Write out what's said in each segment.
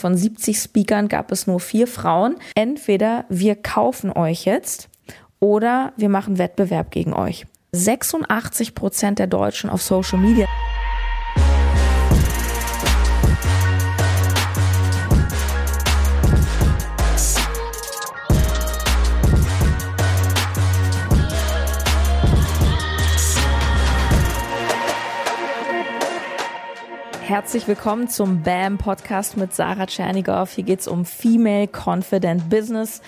Von 70 Speakern gab es nur vier Frauen. Entweder wir kaufen euch jetzt oder wir machen Wettbewerb gegen euch. 86 Prozent der Deutschen auf Social Media. Herzlich willkommen zum BAM Podcast mit Sarah Tschernigow. Hier geht's um Female Confident Business.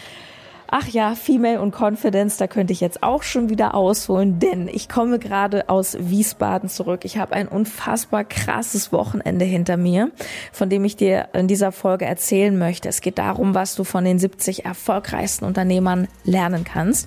Ach ja, Female und Confidence, da könnte ich jetzt auch schon wieder ausholen, denn ich komme gerade aus Wiesbaden zurück. Ich habe ein unfassbar krasses Wochenende hinter mir, von dem ich dir in dieser Folge erzählen möchte. Es geht darum, was du von den 70 erfolgreichsten Unternehmern lernen kannst.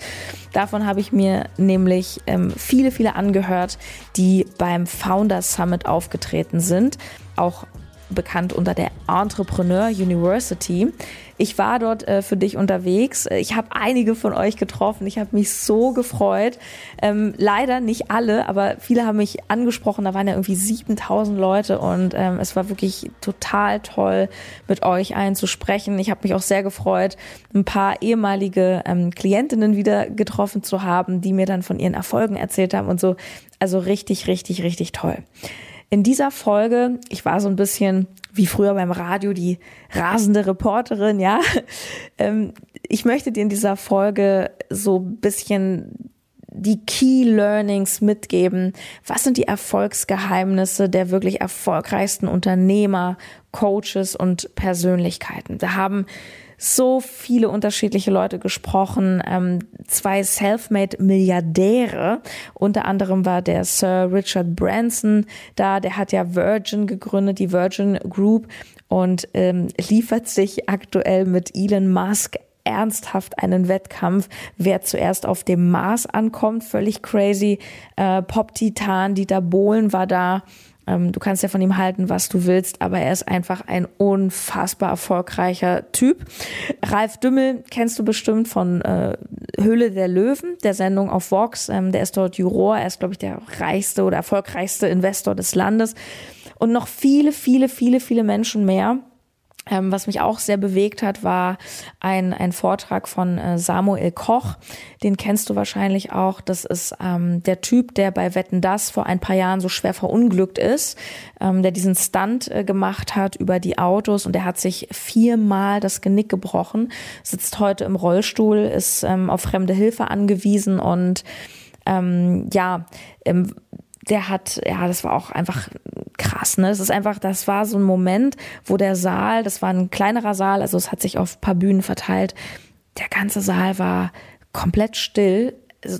Davon habe ich mir nämlich ähm, viele, viele angehört, die beim Founders Summit aufgetreten sind. Auch bekannt unter der Entrepreneur University. Ich war dort äh, für dich unterwegs. Ich habe einige von euch getroffen. Ich habe mich so gefreut. Ähm, leider nicht alle, aber viele haben mich angesprochen. Da waren ja irgendwie 7000 Leute und ähm, es war wirklich total toll, mit euch allen zu sprechen. Ich habe mich auch sehr gefreut, ein paar ehemalige ähm, Klientinnen wieder getroffen zu haben, die mir dann von ihren Erfolgen erzählt haben und so. Also richtig, richtig, richtig toll. In dieser Folge, ich war so ein bisschen wie früher beim Radio die rasende Reporterin, ja. Ähm, ich möchte dir in dieser Folge so ein bisschen die Key Learnings mitgeben. Was sind die Erfolgsgeheimnisse der wirklich erfolgreichsten Unternehmer, Coaches und Persönlichkeiten? Da haben so viele unterschiedliche Leute gesprochen, ähm, zwei Selfmade-Milliardäre. Unter anderem war der Sir Richard Branson da, der hat ja Virgin gegründet, die Virgin Group und ähm, liefert sich aktuell mit Elon Musk ernsthaft einen Wettkampf, wer zuerst auf dem Mars ankommt. Völlig crazy. Äh, Pop-Titan, Dieter Bohlen war da. Ähm, du kannst ja von ihm halten, was du willst, aber er ist einfach ein unfassbar erfolgreicher Typ. Ralf Dümmel kennst du bestimmt von äh, Höhle der Löwen, der Sendung auf Vox. Ähm, der ist dort Juror. Er ist, glaube ich, der reichste oder erfolgreichste Investor des Landes. Und noch viele, viele, viele, viele Menschen mehr. Ähm, was mich auch sehr bewegt hat, war ein, ein Vortrag von äh, Samuel Koch. Den kennst du wahrscheinlich auch. Das ist ähm, der Typ, der bei Wetten Das vor ein paar Jahren so schwer verunglückt ist, ähm, der diesen Stunt äh, gemacht hat über die Autos und der hat sich viermal das Genick gebrochen, sitzt heute im Rollstuhl, ist ähm, auf fremde Hilfe angewiesen und ähm, ja, der hat, ja, das war auch einfach krass, ne? Es ist einfach, das war so ein Moment, wo der Saal, das war ein kleinerer Saal, also es hat sich auf paar Bühnen verteilt. Der ganze Saal war komplett still. Also,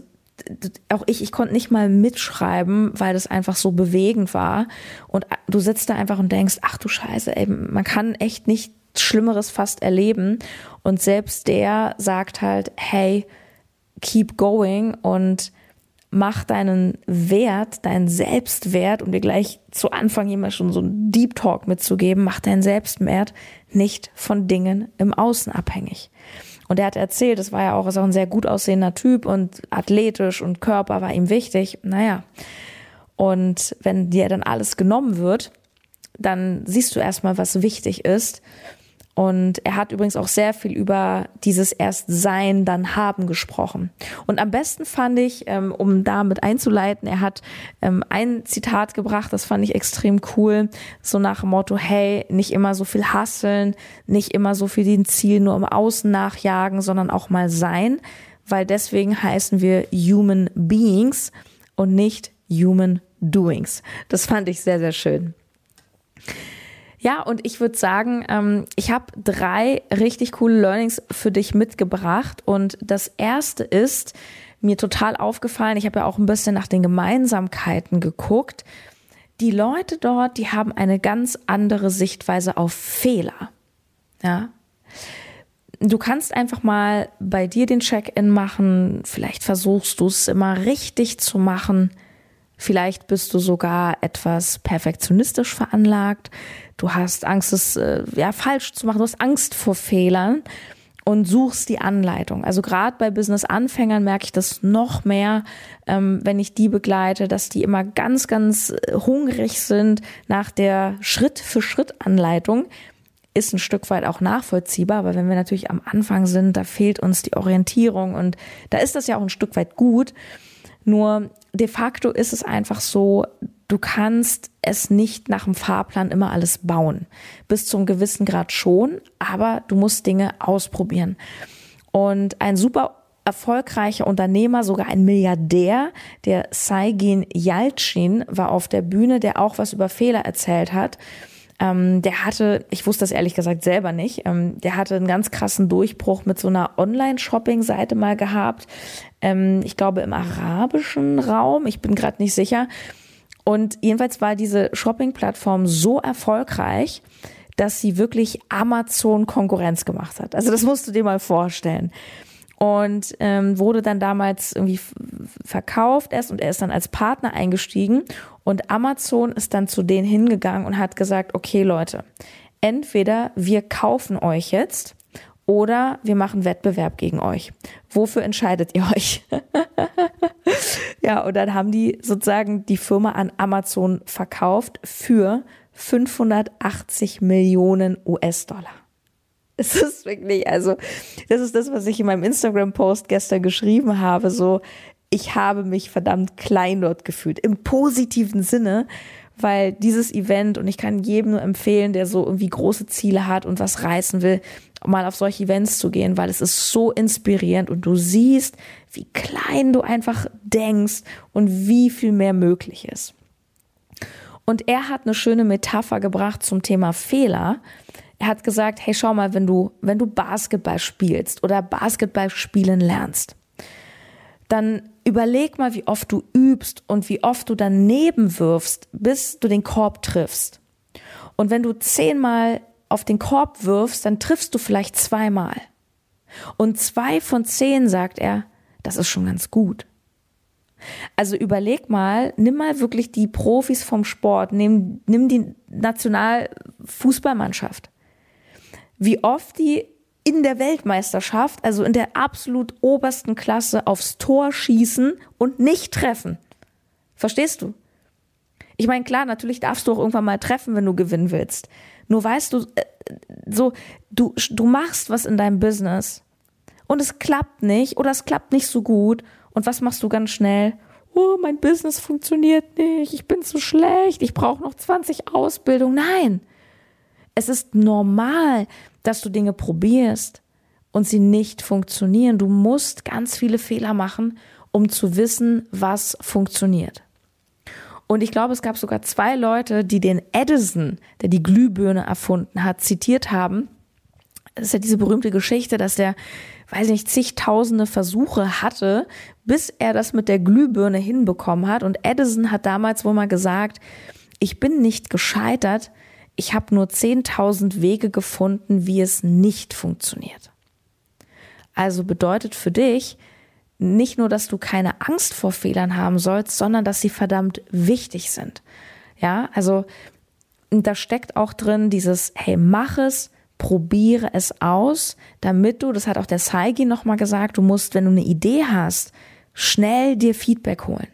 auch ich, ich konnte nicht mal mitschreiben, weil das einfach so bewegend war. Und du sitzt da einfach und denkst, ach du Scheiße, ey, man kann echt nicht Schlimmeres fast erleben. Und selbst der sagt halt, hey, keep going und mach deinen Wert, deinen Selbstwert, um dir gleich zu Anfang immer schon so einen Deep Talk mitzugeben, mach deinen Selbstwert nicht von Dingen im Außen abhängig. Und er hat erzählt, es war ja auch, ist auch ein sehr gut aussehender Typ und athletisch und Körper war ihm wichtig. Naja. Und wenn dir dann alles genommen wird, dann siehst du erstmal, was wichtig ist und er hat übrigens auch sehr viel über dieses erst Sein, dann Haben gesprochen. Und am besten fand ich, ähm, um damit einzuleiten, er hat ähm, ein Zitat gebracht, das fand ich extrem cool, so nach dem Motto, hey, nicht immer so viel hasseln, nicht immer so viel den Ziel nur im Außen nachjagen, sondern auch mal sein, weil deswegen heißen wir Human Beings und nicht Human Doings. Das fand ich sehr, sehr schön. Ja, und ich würde sagen, ähm, ich habe drei richtig coole Learnings für dich mitgebracht. Und das erste ist mir total aufgefallen, ich habe ja auch ein bisschen nach den Gemeinsamkeiten geguckt. Die Leute dort, die haben eine ganz andere Sichtweise auf Fehler. Ja. Du kannst einfach mal bei dir den Check-in machen. Vielleicht versuchst du es immer richtig zu machen. Vielleicht bist du sogar etwas perfektionistisch veranlagt. Du hast Angst, es äh, ja falsch zu machen. Du hast Angst vor Fehlern und suchst die Anleitung. Also gerade bei Business-Anfängern merke ich das noch mehr, ähm, wenn ich die begleite, dass die immer ganz, ganz äh, hungrig sind nach der Schritt-für-Schritt-Anleitung. ist ein Stück weit auch nachvollziehbar, aber wenn wir natürlich am Anfang sind, da fehlt uns die Orientierung und da ist das ja auch ein Stück weit gut. Nur de facto ist es einfach so, du kannst es nicht nach dem Fahrplan immer alles bauen. Bis zum gewissen Grad schon, aber du musst Dinge ausprobieren. Und ein super erfolgreicher Unternehmer, sogar ein Milliardär, der Saigin Yalcin, war auf der Bühne, der auch was über Fehler erzählt hat. Ähm, der hatte, ich wusste das ehrlich gesagt selber nicht, ähm, der hatte einen ganz krassen Durchbruch mit so einer Online-Shopping-Seite mal gehabt. Ähm, ich glaube im arabischen Raum, ich bin gerade nicht sicher. Und jedenfalls war diese Shopping-Plattform so erfolgreich, dass sie wirklich Amazon Konkurrenz gemacht hat. Also das musst du dir mal vorstellen und ähm, wurde dann damals irgendwie verkauft erst und er ist dann als Partner eingestiegen und Amazon ist dann zu denen hingegangen und hat gesagt, okay Leute, entweder wir kaufen euch jetzt oder wir machen Wettbewerb gegen euch. Wofür entscheidet ihr euch? ja, und dann haben die sozusagen die Firma an Amazon verkauft für 580 Millionen US-Dollar. Es ist wirklich, also, das ist das, was ich in meinem Instagram-Post gestern geschrieben habe. So, ich habe mich verdammt klein dort gefühlt. Im positiven Sinne, weil dieses Event, und ich kann jedem nur empfehlen, der so irgendwie große Ziele hat und was reißen will, mal auf solche Events zu gehen, weil es ist so inspirierend und du siehst, wie klein du einfach denkst und wie viel mehr möglich ist. Und er hat eine schöne Metapher gebracht zum Thema Fehler, er hat gesagt, hey, schau mal, wenn du, wenn du Basketball spielst oder Basketball spielen lernst, dann überleg mal, wie oft du übst und wie oft du daneben wirfst, bis du den Korb triffst. Und wenn du zehnmal auf den Korb wirfst, dann triffst du vielleicht zweimal. Und zwei von zehn, sagt er, das ist schon ganz gut. Also überleg mal, nimm mal wirklich die Profis vom Sport, nimm, nimm die Nationalfußballmannschaft wie oft die in der Weltmeisterschaft, also in der absolut obersten Klasse, aufs Tor schießen und nicht treffen. Verstehst du? Ich meine, klar, natürlich darfst du auch irgendwann mal treffen, wenn du gewinnen willst. Nur weißt du, äh, so, du, du machst was in deinem Business und es klappt nicht oder es klappt nicht so gut. Und was machst du ganz schnell? Oh, mein Business funktioniert nicht, ich bin zu schlecht, ich brauche noch 20 Ausbildungen. Nein, es ist normal, dass du Dinge probierst und sie nicht funktionieren. Du musst ganz viele Fehler machen, um zu wissen, was funktioniert. Und ich glaube, es gab sogar zwei Leute, die den Edison, der die Glühbirne erfunden hat, zitiert haben. Das ist ja diese berühmte Geschichte, dass der, weiß nicht, zigtausende Versuche hatte, bis er das mit der Glühbirne hinbekommen hat. Und Edison hat damals wohl mal gesagt, ich bin nicht gescheitert, ich habe nur 10.000 Wege gefunden, wie es nicht funktioniert. Also bedeutet für dich nicht nur, dass du keine Angst vor Fehlern haben sollst, sondern dass sie verdammt wichtig sind. Ja, also da steckt auch drin dieses, hey, mach es, probiere es aus, damit du, das hat auch der Saigi nochmal gesagt, du musst, wenn du eine Idee hast, schnell dir Feedback holen.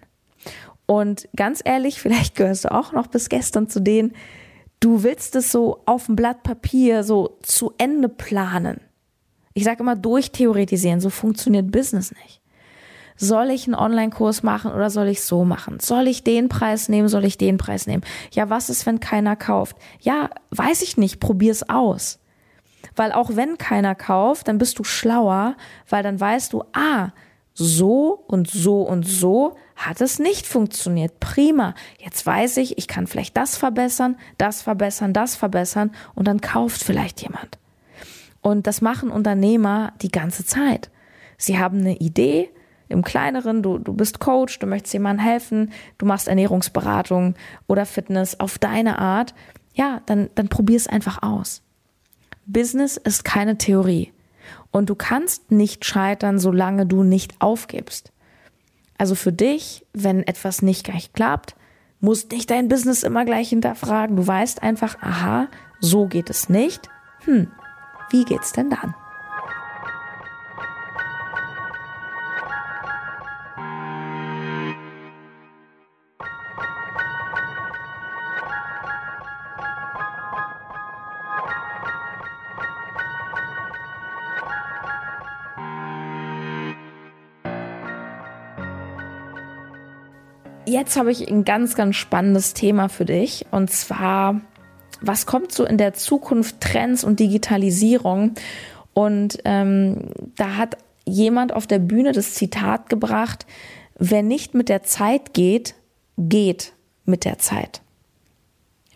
Und ganz ehrlich, vielleicht gehörst du auch noch bis gestern zu denen, Du willst es so auf dem Blatt Papier so zu Ende planen. Ich sage immer durchtheoretisieren, so funktioniert Business nicht. Soll ich einen Online-Kurs machen oder soll ich so machen? Soll ich den Preis nehmen, soll ich den Preis nehmen? Ja, was ist, wenn keiner kauft? Ja, weiß ich nicht, probier's aus. Weil auch wenn keiner kauft, dann bist du schlauer, weil dann weißt du, ah, so und so und so hat es nicht funktioniert. Prima. Jetzt weiß ich, ich kann vielleicht das verbessern, das verbessern, das verbessern und dann kauft vielleicht jemand. Und das machen Unternehmer die ganze Zeit. Sie haben eine Idee im kleineren, du, du bist Coach, du möchtest jemandem helfen, du machst Ernährungsberatung oder Fitness auf deine Art. Ja, dann, dann probier es einfach aus. Business ist keine Theorie. Und du kannst nicht scheitern, solange du nicht aufgibst. Also für dich, wenn etwas nicht gleich klappt, musst nicht dein Business immer gleich hinterfragen. Du weißt einfach, aha, so geht es nicht. Hm, wie geht's denn dann? Jetzt habe ich ein ganz, ganz spannendes Thema für dich. Und zwar, was kommt so in der Zukunft Trends und Digitalisierung? Und ähm, da hat jemand auf der Bühne das Zitat gebracht, wer nicht mit der Zeit geht, geht mit der Zeit.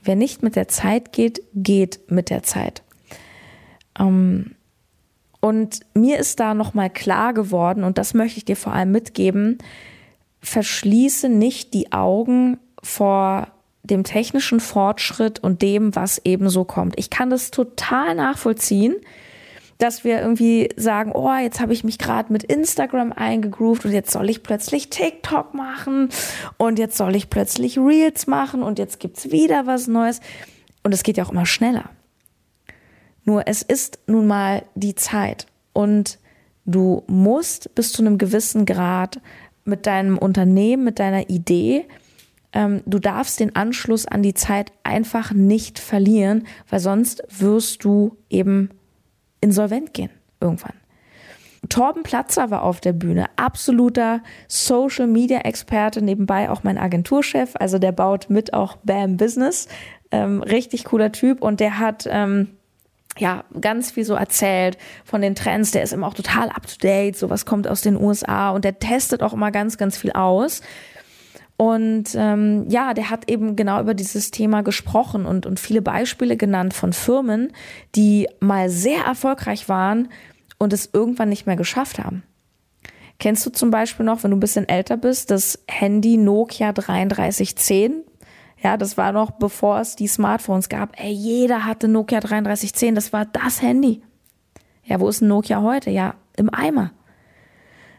Wer nicht mit der Zeit geht, geht mit der Zeit. Ähm, und mir ist da nochmal klar geworden, und das möchte ich dir vor allem mitgeben, verschließe nicht die Augen vor dem technischen Fortschritt und dem, was eben so kommt. Ich kann das total nachvollziehen, dass wir irgendwie sagen, oh, jetzt habe ich mich gerade mit Instagram eingegroovt und jetzt soll ich plötzlich TikTok machen und jetzt soll ich plötzlich Reels machen und jetzt gibt's wieder was Neues. Und es geht ja auch immer schneller. Nur es ist nun mal die Zeit und du musst bis zu einem gewissen Grad mit deinem Unternehmen, mit deiner Idee, ähm, du darfst den Anschluss an die Zeit einfach nicht verlieren, weil sonst wirst du eben insolvent gehen irgendwann. Torben Platzer war auf der Bühne, absoluter Social Media Experte, nebenbei auch mein Agenturchef, also der baut mit auch Bam Business, ähm, richtig cooler Typ und der hat ähm, ja, ganz viel so erzählt von den Trends. Der ist immer auch total up to date. So was kommt aus den USA und der testet auch immer ganz, ganz viel aus. Und ähm, ja, der hat eben genau über dieses Thema gesprochen und, und viele Beispiele genannt von Firmen, die mal sehr erfolgreich waren und es irgendwann nicht mehr geschafft haben. Kennst du zum Beispiel noch, wenn du ein bisschen älter bist, das Handy Nokia 3310? Ja, das war noch bevor es die Smartphones gab. Ey, jeder hatte Nokia 3310, das war das Handy. Ja, wo ist ein Nokia heute? Ja, im Eimer.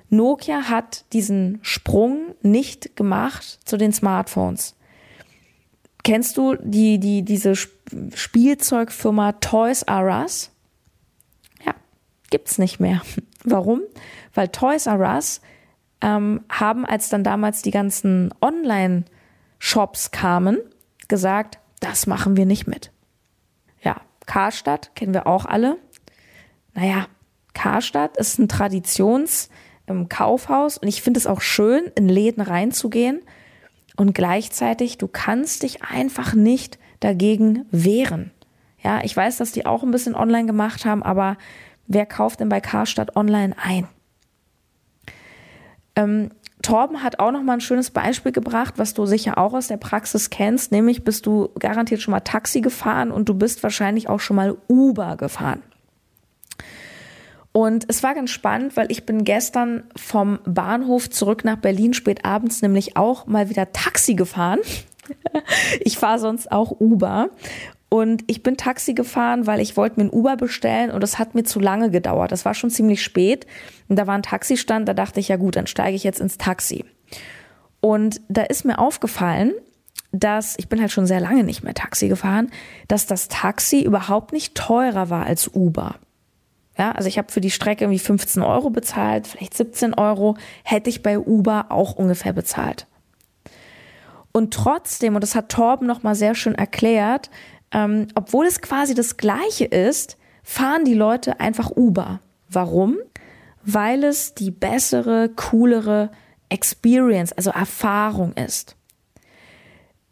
Nokia hat diesen Sprung nicht gemacht zu den Smartphones. Kennst du die, die, diese Spielzeugfirma Toys R Us? Ja, gibt's nicht mehr. Warum? Weil Toys R Us ähm, haben, als dann damals die ganzen Online-Shops kamen, gesagt, das machen wir nicht mit. Ja, Karstadt kennen wir auch alle. Naja, Karstadt ist ein Traditions- im Kaufhaus und ich finde es auch schön, in Läden reinzugehen und gleichzeitig, du kannst dich einfach nicht dagegen wehren. Ja, ich weiß, dass die auch ein bisschen online gemacht haben, aber wer kauft denn bei Karstadt online ein? Ähm, Torben hat auch noch mal ein schönes Beispiel gebracht, was du sicher auch aus der Praxis kennst, nämlich bist du garantiert schon mal Taxi gefahren und du bist wahrscheinlich auch schon mal Uber gefahren. Und es war ganz spannend, weil ich bin gestern vom Bahnhof zurück nach Berlin spät abends nämlich auch mal wieder Taxi gefahren. ich fahre sonst auch Uber. Und ich bin Taxi gefahren, weil ich wollte mir ein Uber bestellen und das hat mir zu lange gedauert. Das war schon ziemlich spät. Und da war ein Taxistand, da dachte ich, ja gut, dann steige ich jetzt ins Taxi. Und da ist mir aufgefallen, dass, ich bin halt schon sehr lange nicht mehr Taxi gefahren, dass das Taxi überhaupt nicht teurer war als Uber. Ja, also ich habe für die Strecke irgendwie 15 Euro bezahlt, vielleicht 17 Euro, hätte ich bei Uber auch ungefähr bezahlt. Und trotzdem, und das hat Torben nochmal sehr schön erklärt, ähm, obwohl es quasi das Gleiche ist, fahren die Leute einfach Uber. Warum? Weil es die bessere, coolere Experience, also Erfahrung ist.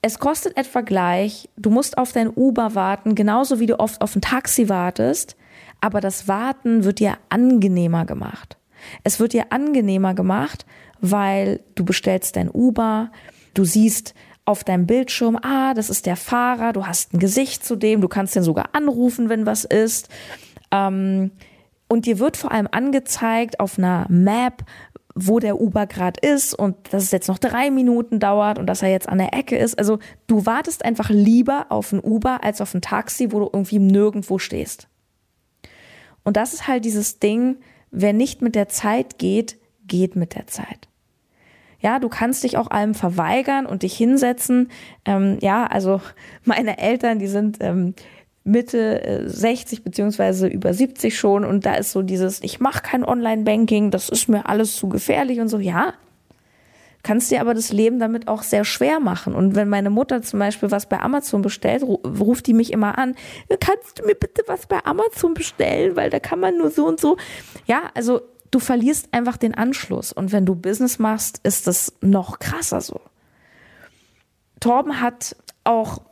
Es kostet etwa gleich, du musst auf dein Uber warten, genauso wie du oft auf ein Taxi wartest, aber das Warten wird dir angenehmer gemacht. Es wird dir angenehmer gemacht, weil du bestellst dein Uber, du siehst auf deinem Bildschirm, ah, das ist der Fahrer, du hast ein Gesicht zu dem, du kannst den sogar anrufen, wenn was ist. Ähm, und dir wird vor allem angezeigt auf einer Map, wo der Uber gerade ist und dass es jetzt noch drei Minuten dauert und dass er jetzt an der Ecke ist. Also du wartest einfach lieber auf ein Uber als auf ein Taxi, wo du irgendwie nirgendwo stehst. Und das ist halt dieses Ding, wer nicht mit der Zeit geht, geht mit der Zeit. Ja, du kannst dich auch allem verweigern und dich hinsetzen. Ähm, ja, also meine Eltern, die sind ähm, Mitte 60 äh, beziehungsweise über 70 schon und da ist so dieses, ich mache kein Online-Banking, das ist mir alles zu gefährlich und so. Ja, kannst dir aber das Leben damit auch sehr schwer machen. Und wenn meine Mutter zum Beispiel was bei Amazon bestellt, ruft die mich immer an, kannst du mir bitte was bei Amazon bestellen, weil da kann man nur so und so. Ja, also du verlierst einfach den Anschluss. Und wenn du Business machst, ist das noch krasser so. Torben hat auch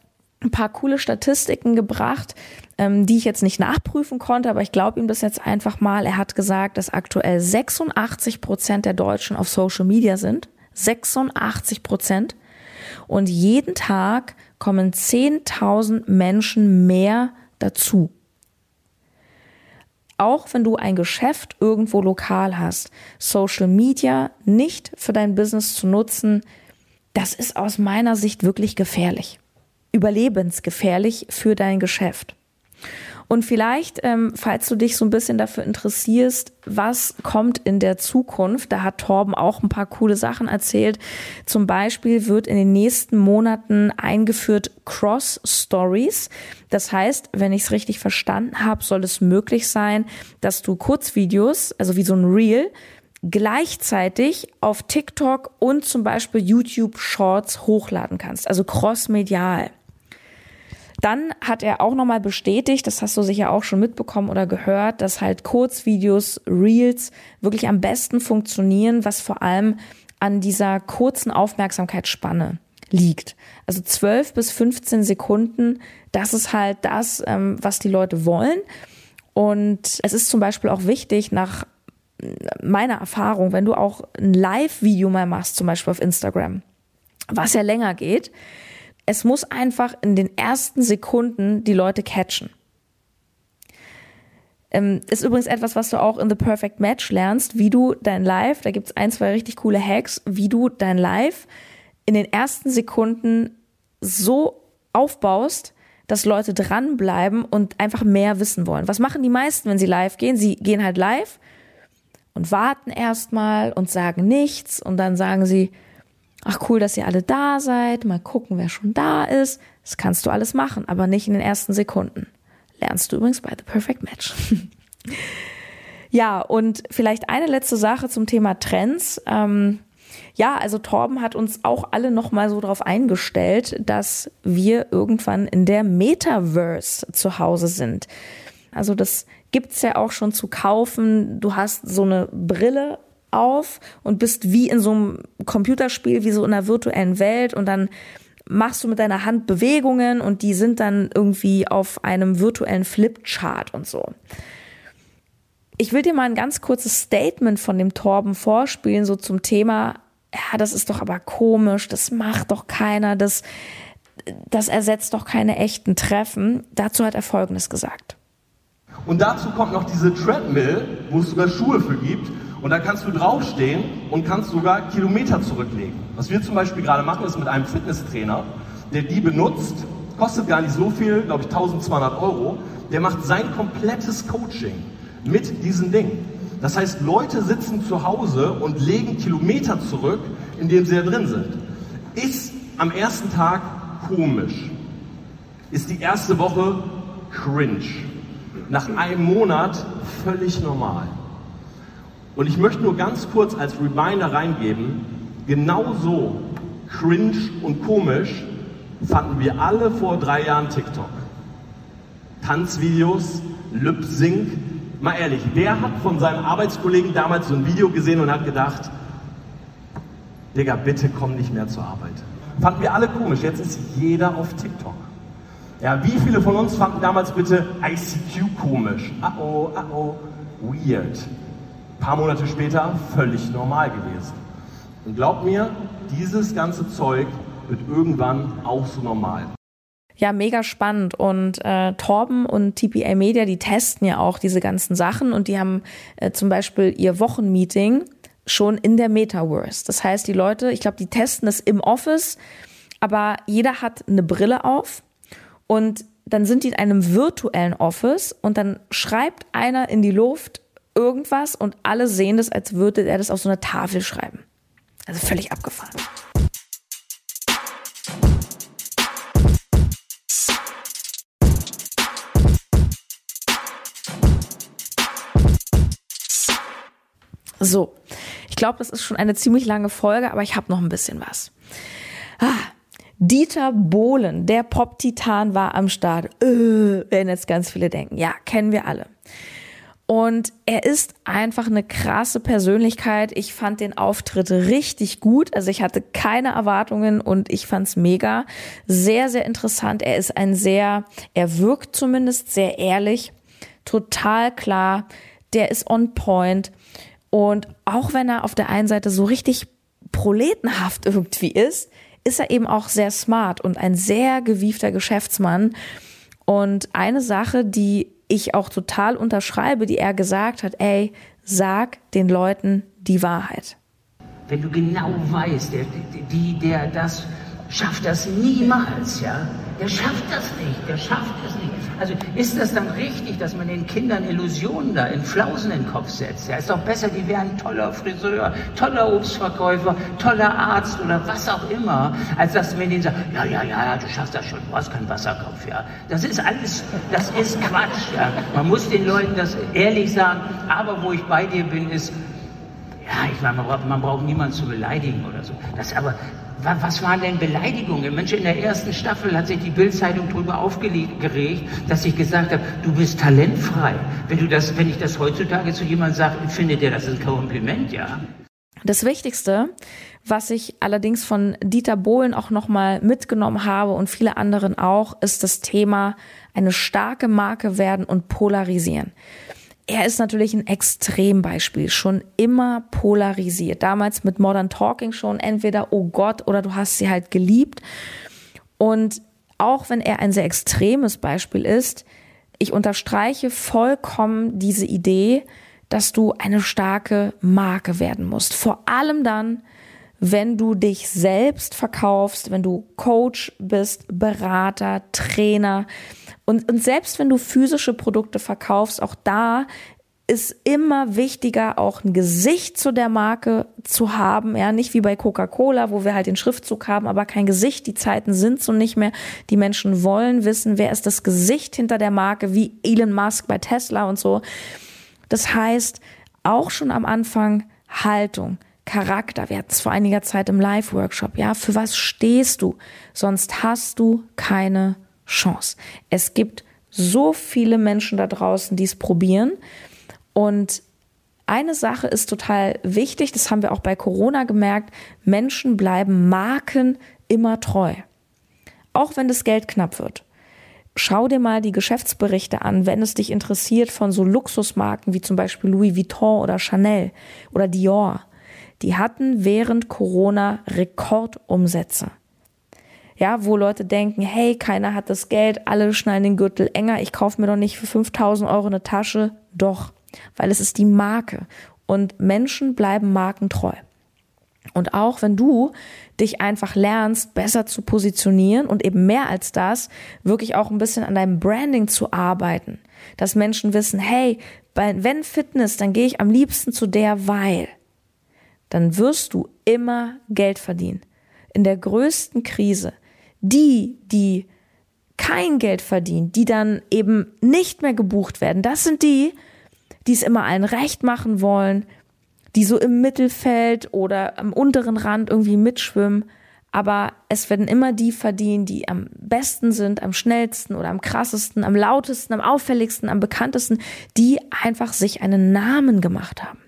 ein paar coole Statistiken gebracht, ähm, die ich jetzt nicht nachprüfen konnte, aber ich glaube ihm das jetzt einfach mal. Er hat gesagt, dass aktuell 86 Prozent der Deutschen auf Social Media sind. 86 Prozent. Und jeden Tag kommen 10.000 Menschen mehr dazu. Auch wenn du ein Geschäft irgendwo lokal hast, Social Media nicht für dein Business zu nutzen, das ist aus meiner Sicht wirklich gefährlich. Überlebensgefährlich für dein Geschäft. Und vielleicht, ähm, falls du dich so ein bisschen dafür interessierst, was kommt in der Zukunft, da hat Torben auch ein paar coole Sachen erzählt. Zum Beispiel wird in den nächsten Monaten eingeführt Cross Stories. Das heißt, wenn ich es richtig verstanden habe, soll es möglich sein, dass du Kurzvideos, also wie so ein Reel, gleichzeitig auf TikTok und zum Beispiel YouTube Shorts hochladen kannst, also crossmedial. Dann hat er auch nochmal bestätigt, das hast du sicher auch schon mitbekommen oder gehört, dass halt Kurzvideos, Reels wirklich am besten funktionieren, was vor allem an dieser kurzen Aufmerksamkeitsspanne liegt. Also 12 bis 15 Sekunden, das ist halt das, ähm, was die Leute wollen. Und es ist zum Beispiel auch wichtig, nach meiner Erfahrung, wenn du auch ein Live-Video mal machst, zum Beispiel auf Instagram, was ja länger geht, es muss einfach in den ersten Sekunden die Leute catchen. Ähm, ist übrigens etwas, was du auch in The Perfect Match lernst, wie du dein Live, da gibt's ein, zwei richtig coole Hacks, wie du dein Live in den ersten Sekunden so aufbaust, dass Leute dranbleiben und einfach mehr wissen wollen. Was machen die meisten, wenn sie live gehen? Sie gehen halt live und warten erstmal und sagen nichts und dann sagen sie, ach cool, dass ihr alle da seid, mal gucken, wer schon da ist. Das kannst du alles machen, aber nicht in den ersten Sekunden. Lernst du übrigens bei The Perfect Match. ja, und vielleicht eine letzte Sache zum Thema Trends. Ähm, ja, also Torben hat uns auch alle nochmal so darauf eingestellt, dass wir irgendwann in der Metaverse zu Hause sind. Also das gibt's ja auch schon zu kaufen. Du hast so eine Brille auf und bist wie in so einem Computerspiel, wie so in einer virtuellen Welt und dann machst du mit deiner Hand Bewegungen und die sind dann irgendwie auf einem virtuellen Flipchart und so. Ich will dir mal ein ganz kurzes Statement von dem Torben vorspielen, so zum Thema, ja, das ist doch aber komisch, das macht doch keiner, das, das ersetzt doch keine echten Treffen. Dazu hat er Folgendes gesagt. Und dazu kommt noch diese Treadmill, wo es sogar Schuhe für gibt. Und da kannst du draufstehen und kannst sogar Kilometer zurücklegen. Was wir zum Beispiel gerade machen, ist mit einem Fitnesstrainer, der die benutzt, kostet gar nicht so viel, glaube ich 1200 Euro, der macht sein komplettes Coaching mit diesen Dingen. Das heißt, Leute sitzen zu Hause und legen Kilometer zurück, indem sie da drin sind. Ist am ersten Tag komisch. Ist die erste Woche cringe. Nach einem Monat völlig normal. Und ich möchte nur ganz kurz als Reminder reingeben, genauso cringe und komisch fanden wir alle vor drei Jahren TikTok. Tanzvideos, Lip Sync. Mal ehrlich, wer hat von seinem Arbeitskollegen damals so ein Video gesehen und hat gedacht, Digga, bitte komm nicht mehr zur Arbeit. Fanden wir alle komisch. Jetzt ist jeder auf TikTok. Ja, wie viele von uns fanden damals bitte ICQ komisch? Ah oh, ah oh, weird paar Monate später völlig normal gewesen. Und glaub mir, dieses ganze Zeug wird irgendwann auch so normal. Ja, mega spannend. Und äh, Torben und TPA Media, die testen ja auch diese ganzen Sachen und die haben äh, zum Beispiel ihr Wochenmeeting schon in der Metaverse. Das heißt, die Leute, ich glaube, die testen das im Office, aber jeder hat eine Brille auf und dann sind die in einem virtuellen Office und dann schreibt einer in die Luft irgendwas und alle sehen das, als würde er das auf so einer Tafel schreiben. Also völlig abgefahren. So, ich glaube, das ist schon eine ziemlich lange Folge, aber ich habe noch ein bisschen was. Ah, Dieter Bohlen, der Pop-Titan, war am Start. Äh, werden jetzt ganz viele denken. Ja, kennen wir alle. Und er ist einfach eine krasse Persönlichkeit. Ich fand den Auftritt richtig gut. Also ich hatte keine Erwartungen und ich fand's mega. Sehr, sehr interessant. Er ist ein sehr, er wirkt zumindest sehr ehrlich, total klar. Der ist on point. Und auch wenn er auf der einen Seite so richtig proletenhaft irgendwie ist, ist er eben auch sehr smart und ein sehr gewiefter Geschäftsmann. Und eine Sache, die ich auch total unterschreibe, die er gesagt hat, ey, sag den Leuten die Wahrheit. Wenn du genau weißt, der, die, der das schafft das niemals, ja, der schafft das nicht, der schafft es nicht. Also ist das dann richtig, dass man den Kindern Illusionen da in Flausen in den Kopf setzt? Ja, ist doch besser, die wären toller Friseur, toller Obstverkäufer, toller Arzt oder was auch immer, als dass man denen sagt, ja, ja, ja, du schaffst das schon, du hast keinen Wasserkopf, ja. Das ist alles, das ist Quatsch, ja. Man muss den Leuten das ehrlich sagen, aber wo ich bei dir bin, ist, ja, ich meine, man braucht, man braucht niemanden zu beleidigen oder so. Das aber, was waren denn Beleidigungen? Mensch, in der ersten Staffel hat sich die Bildzeitung darüber aufgeregt, dass ich gesagt habe, du bist talentfrei. Wenn du das, wenn ich das heutzutage zu jemandem sage, findet der das ein Kompliment, ja? Das Wichtigste, was ich allerdings von Dieter Bohlen auch nochmal mitgenommen habe und viele anderen auch, ist das Thema eine starke Marke werden und polarisieren er ist natürlich ein Extrembeispiel, schon immer polarisiert. Damals mit Modern Talking schon entweder oh Gott oder du hast sie halt geliebt. Und auch wenn er ein sehr extremes Beispiel ist, ich unterstreiche vollkommen diese Idee, dass du eine starke Marke werden musst. Vor allem dann, wenn du dich selbst verkaufst, wenn du Coach bist, Berater, Trainer, und, und selbst wenn du physische Produkte verkaufst, auch da ist immer wichtiger, auch ein Gesicht zu der Marke zu haben. Ja, nicht wie bei Coca-Cola, wo wir halt den Schriftzug haben, aber kein Gesicht. Die Zeiten sind so nicht mehr. Die Menschen wollen wissen, wer ist das Gesicht hinter der Marke, wie Elon Musk bei Tesla und so. Das heißt, auch schon am Anfang Haltung, Charakter. Wir hatten es vor einiger Zeit im Live-Workshop. Ja, für was stehst du? Sonst hast du keine Chance. Es gibt so viele Menschen da draußen, die es probieren. Und eine Sache ist total wichtig, das haben wir auch bei Corona gemerkt, Menschen bleiben Marken immer treu. Auch wenn das Geld knapp wird. Schau dir mal die Geschäftsberichte an, wenn es dich interessiert von so Luxusmarken wie zum Beispiel Louis Vuitton oder Chanel oder Dior. Die hatten während Corona Rekordumsätze ja, wo Leute denken, hey, keiner hat das Geld, alle schneiden den Gürtel enger, ich kaufe mir doch nicht für 5000 Euro eine Tasche. Doch, weil es ist die Marke und Menschen bleiben markentreu. Und auch wenn du dich einfach lernst, besser zu positionieren und eben mehr als das, wirklich auch ein bisschen an deinem Branding zu arbeiten, dass Menschen wissen, hey, wenn Fitness, dann gehe ich am liebsten zu der, weil, dann wirst du immer Geld verdienen. In der größten Krise, die, die kein Geld verdienen, die dann eben nicht mehr gebucht werden, das sind die, die es immer allen recht machen wollen, die so im Mittelfeld oder am unteren Rand irgendwie mitschwimmen. Aber es werden immer die verdienen, die am besten sind, am schnellsten oder am krassesten, am lautesten, am auffälligsten, am bekanntesten, die einfach sich einen Namen gemacht haben.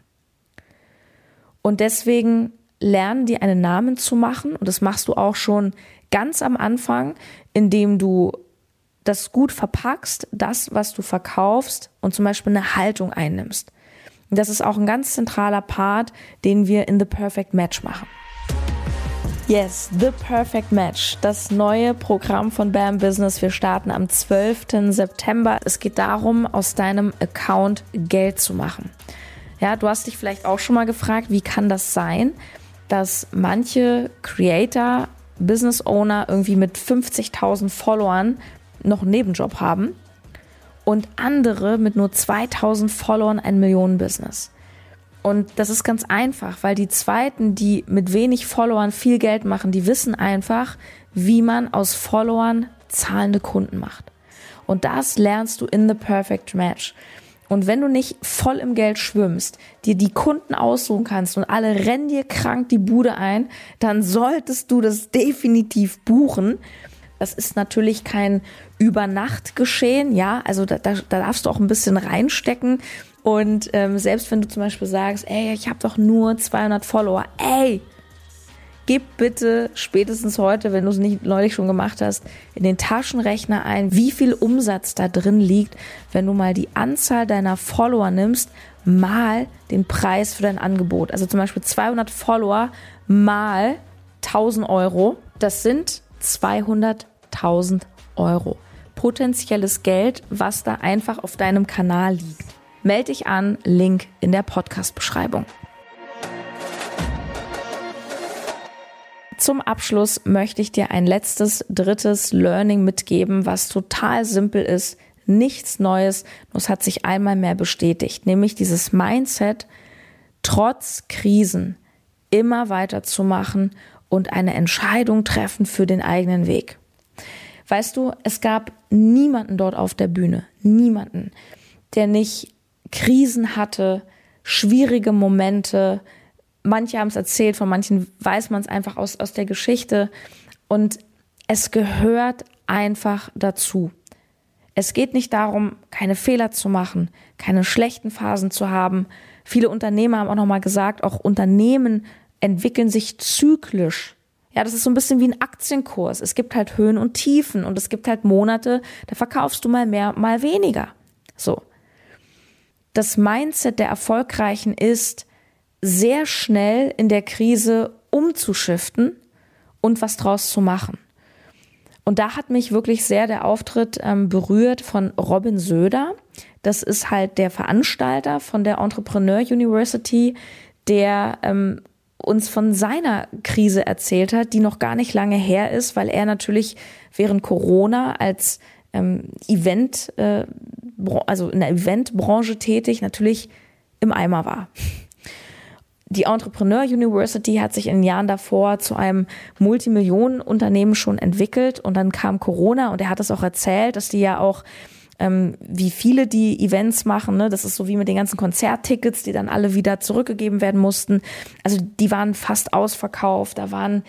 Und deswegen lernen die einen Namen zu machen. Und das machst du auch schon ganz am Anfang, indem du das gut verpackst, das, was du verkaufst und zum Beispiel eine Haltung einnimmst. Und das ist auch ein ganz zentraler Part, den wir in The Perfect Match machen. Yes, The Perfect Match, das neue Programm von BAM Business. Wir starten am 12. September. Es geht darum, aus deinem Account Geld zu machen. Ja, du hast dich vielleicht auch schon mal gefragt, wie kann das sein, dass manche Creator Business Owner irgendwie mit 50.000 Followern noch einen Nebenjob haben und andere mit nur 2000 Followern ein Millionenbusiness. Und das ist ganz einfach, weil die zweiten, die mit wenig Followern viel Geld machen, die wissen einfach, wie man aus Followern zahlende Kunden macht. Und das lernst du in The Perfect Match. Und wenn du nicht voll im Geld schwimmst, dir die Kunden aussuchen kannst und alle rennen dir krank die Bude ein, dann solltest du das definitiv buchen. Das ist natürlich kein Übernachtgeschehen, ja. Also da, da, da darfst du auch ein bisschen reinstecken. Und ähm, selbst wenn du zum Beispiel sagst, ey, ich habe doch nur 200 Follower, ey, gib bitte spätestens heute, wenn du es nicht neulich schon gemacht hast, in den Taschenrechner ein, wie viel Umsatz da drin liegt, wenn du mal die Anzahl deiner Follower nimmst, mal den Preis für dein Angebot. Also zum Beispiel 200 Follower mal 1000 Euro. Das sind 200.000 Euro. Potenzielles Geld, was da einfach auf deinem Kanal liegt. Meld dich an, Link in der Podcast-Beschreibung. Zum Abschluss möchte ich dir ein letztes, drittes Learning mitgeben, was total simpel ist, nichts Neues, nur es hat sich einmal mehr bestätigt, nämlich dieses Mindset, trotz Krisen immer weiterzumachen und eine Entscheidung treffen für den eigenen Weg. Weißt du, es gab niemanden dort auf der Bühne, niemanden, der nicht Krisen hatte, schwierige Momente. Manche haben es erzählt, von manchen weiß man es einfach aus, aus der Geschichte. Und es gehört einfach dazu. Es geht nicht darum, keine Fehler zu machen, keine schlechten Phasen zu haben. Viele Unternehmer haben auch nochmal gesagt, auch Unternehmen entwickeln sich zyklisch. Ja, das ist so ein bisschen wie ein Aktienkurs. Es gibt halt Höhen und Tiefen und es gibt halt Monate, da verkaufst du mal mehr, mal weniger. So. Das Mindset der Erfolgreichen ist, sehr schnell in der Krise umzuschiften und was draus zu machen. Und da hat mich wirklich sehr der Auftritt ähm, berührt von Robin Söder. Das ist halt der Veranstalter von der Entrepreneur University, der ähm, uns von seiner Krise erzählt hat, die noch gar nicht lange her ist, weil er natürlich während Corona als ähm, Event, äh, also in der Eventbranche tätig, natürlich im Eimer war. Die Entrepreneur University hat sich in den Jahren davor zu einem Multimillionenunternehmen schon entwickelt und dann kam Corona und er hat es auch erzählt, dass die ja auch ähm, wie viele die Events machen. Ne? Das ist so wie mit den ganzen Konzerttickets, die dann alle wieder zurückgegeben werden mussten. Also die waren fast ausverkauft, da waren,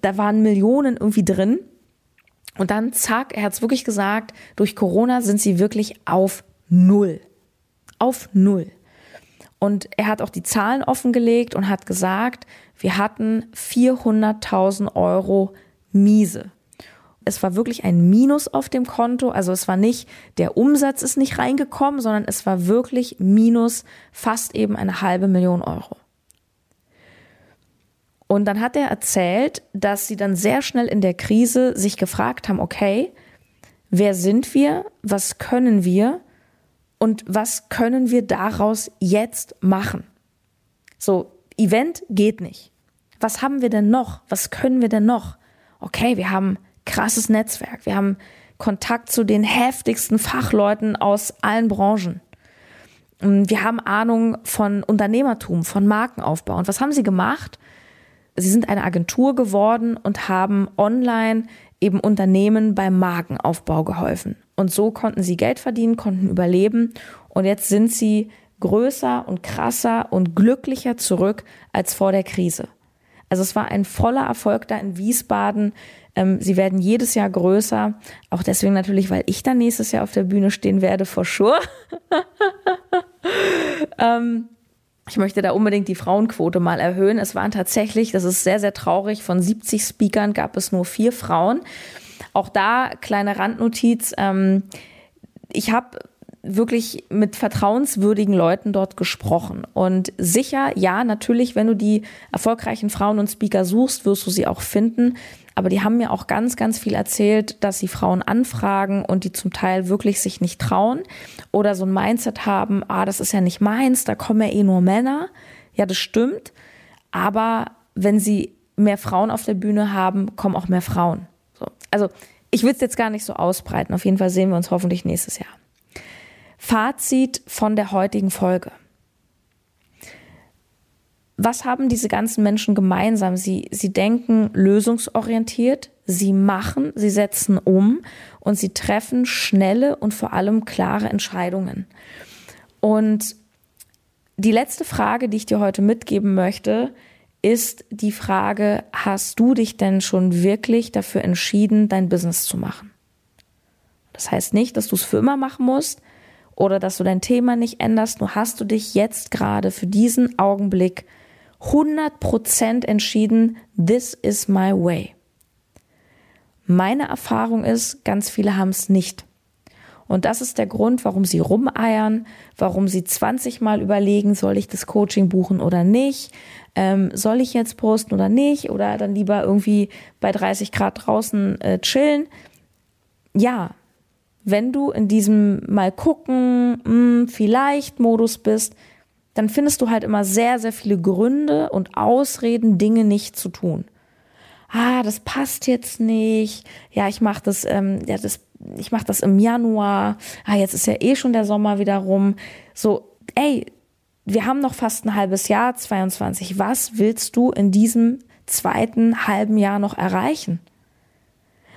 da waren Millionen irgendwie drin. Und dann, zack, er hat es wirklich gesagt, durch Corona sind sie wirklich auf Null. Auf Null. Und er hat auch die Zahlen offengelegt und hat gesagt, wir hatten 400.000 Euro Miese es war wirklich ein Minus auf dem Konto. Also es war nicht, der Umsatz ist nicht reingekommen, sondern es war wirklich Minus fast eben eine halbe Million Euro. Und dann hat er erzählt, dass sie dann sehr schnell in der Krise sich gefragt haben, okay, wer sind wir, was können wir und was können wir daraus jetzt machen? So, Event geht nicht. Was haben wir denn noch? Was können wir denn noch? Okay, wir haben krasses Netzwerk. Wir haben Kontakt zu den heftigsten Fachleuten aus allen Branchen. Wir haben Ahnung von Unternehmertum, von Markenaufbau. Und was haben sie gemacht? Sie sind eine Agentur geworden und haben online eben Unternehmen beim Markenaufbau geholfen. Und so konnten sie Geld verdienen, konnten überleben. Und jetzt sind sie größer und krasser und glücklicher zurück als vor der Krise. Also es war ein voller Erfolg da in Wiesbaden. Ähm, sie werden jedes Jahr größer. Auch deswegen natürlich, weil ich dann nächstes Jahr auf der Bühne stehen werde, for sure. ähm, ich möchte da unbedingt die Frauenquote mal erhöhen. Es waren tatsächlich, das ist sehr, sehr traurig, von 70 Speakern gab es nur vier Frauen. Auch da kleine Randnotiz. Ähm, ich habe wirklich mit vertrauenswürdigen Leuten dort gesprochen. Und sicher, ja, natürlich, wenn du die erfolgreichen Frauen und Speaker suchst, wirst du sie auch finden. Aber die haben mir auch ganz, ganz viel erzählt, dass sie Frauen anfragen und die zum Teil wirklich sich nicht trauen oder so ein Mindset haben, ah, das ist ja nicht meins, da kommen ja eh nur Männer. Ja, das stimmt. Aber wenn sie mehr Frauen auf der Bühne haben, kommen auch mehr Frauen. So. Also ich will es jetzt gar nicht so ausbreiten. Auf jeden Fall sehen wir uns hoffentlich nächstes Jahr. Fazit von der heutigen Folge. Was haben diese ganzen Menschen gemeinsam? Sie, sie denken lösungsorientiert, sie machen, sie setzen um und sie treffen schnelle und vor allem klare Entscheidungen. Und die letzte Frage, die ich dir heute mitgeben möchte, ist die Frage, hast du dich denn schon wirklich dafür entschieden, dein Business zu machen? Das heißt nicht, dass du es für immer machen musst oder dass du dein Thema nicht änderst, nur hast du dich jetzt gerade für diesen Augenblick 100% entschieden, this is my way. Meine Erfahrung ist, ganz viele haben es nicht. Und das ist der Grund, warum sie rumeiern, warum sie 20 Mal überlegen, soll ich das Coaching buchen oder nicht, ähm, soll ich jetzt posten oder nicht, oder dann lieber irgendwie bei 30 Grad draußen äh, chillen. Ja, wenn du in diesem mal gucken, mh, hm, vielleicht Modus bist, dann findest du halt immer sehr, sehr viele Gründe und Ausreden, Dinge nicht zu tun. Ah, das passt jetzt nicht. Ja, ich mache das, ähm, ja, das, ich mache das im Januar. Ah, jetzt ist ja eh schon der Sommer wieder rum. So, ey, wir haben noch fast ein halbes Jahr, 22. Was willst du in diesem zweiten halben Jahr noch erreichen?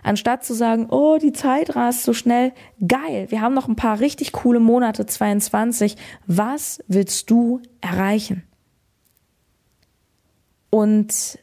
Anstatt zu sagen, oh, die Zeit rast so schnell, geil, wir haben noch ein paar richtig coole Monate 22. Was willst du erreichen? Und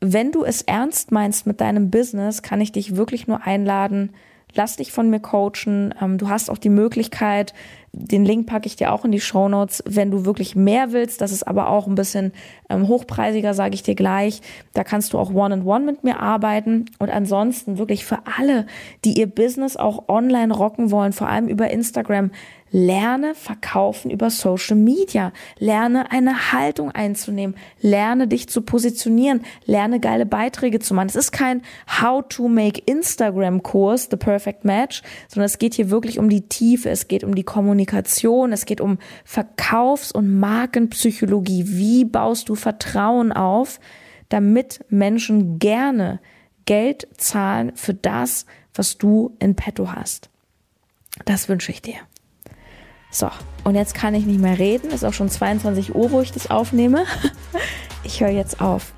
wenn du es ernst meinst mit deinem Business, kann ich dich wirklich nur einladen, lass dich von mir coachen. Ähm, du hast auch die Möglichkeit, den Link packe ich dir auch in die Show Notes, wenn du wirklich mehr willst. Das ist aber auch ein bisschen ähm, hochpreisiger, sage ich dir gleich. Da kannst du auch One-on-One -on -one mit mir arbeiten. Und ansonsten wirklich für alle, die ihr Business auch online rocken wollen, vor allem über Instagram, Lerne verkaufen über Social Media. Lerne eine Haltung einzunehmen. Lerne dich zu positionieren. Lerne geile Beiträge zu machen. Es ist kein How to make Instagram Kurs, The Perfect Match, sondern es geht hier wirklich um die Tiefe. Es geht um die Kommunikation. Es geht um Verkaufs- und Markenpsychologie. Wie baust du Vertrauen auf, damit Menschen gerne Geld zahlen für das, was du in petto hast? Das wünsche ich dir. So, und jetzt kann ich nicht mehr reden. Ist auch schon 22 Uhr, wo ich das aufnehme. Ich höre jetzt auf.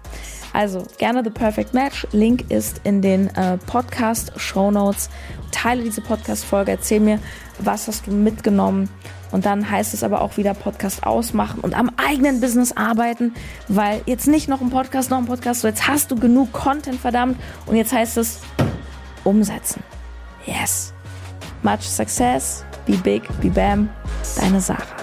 Also gerne The Perfect Match. Link ist in den äh, Podcast Show Notes. Teile diese Podcast-Folge, erzähl mir, was hast du mitgenommen. Und dann heißt es aber auch wieder Podcast ausmachen und am eigenen Business arbeiten, weil jetzt nicht noch ein Podcast, noch ein Podcast, so jetzt hast du genug Content, verdammt. Und jetzt heißt es umsetzen. Yes. Much success. Be big, be bam. Deine Sarah.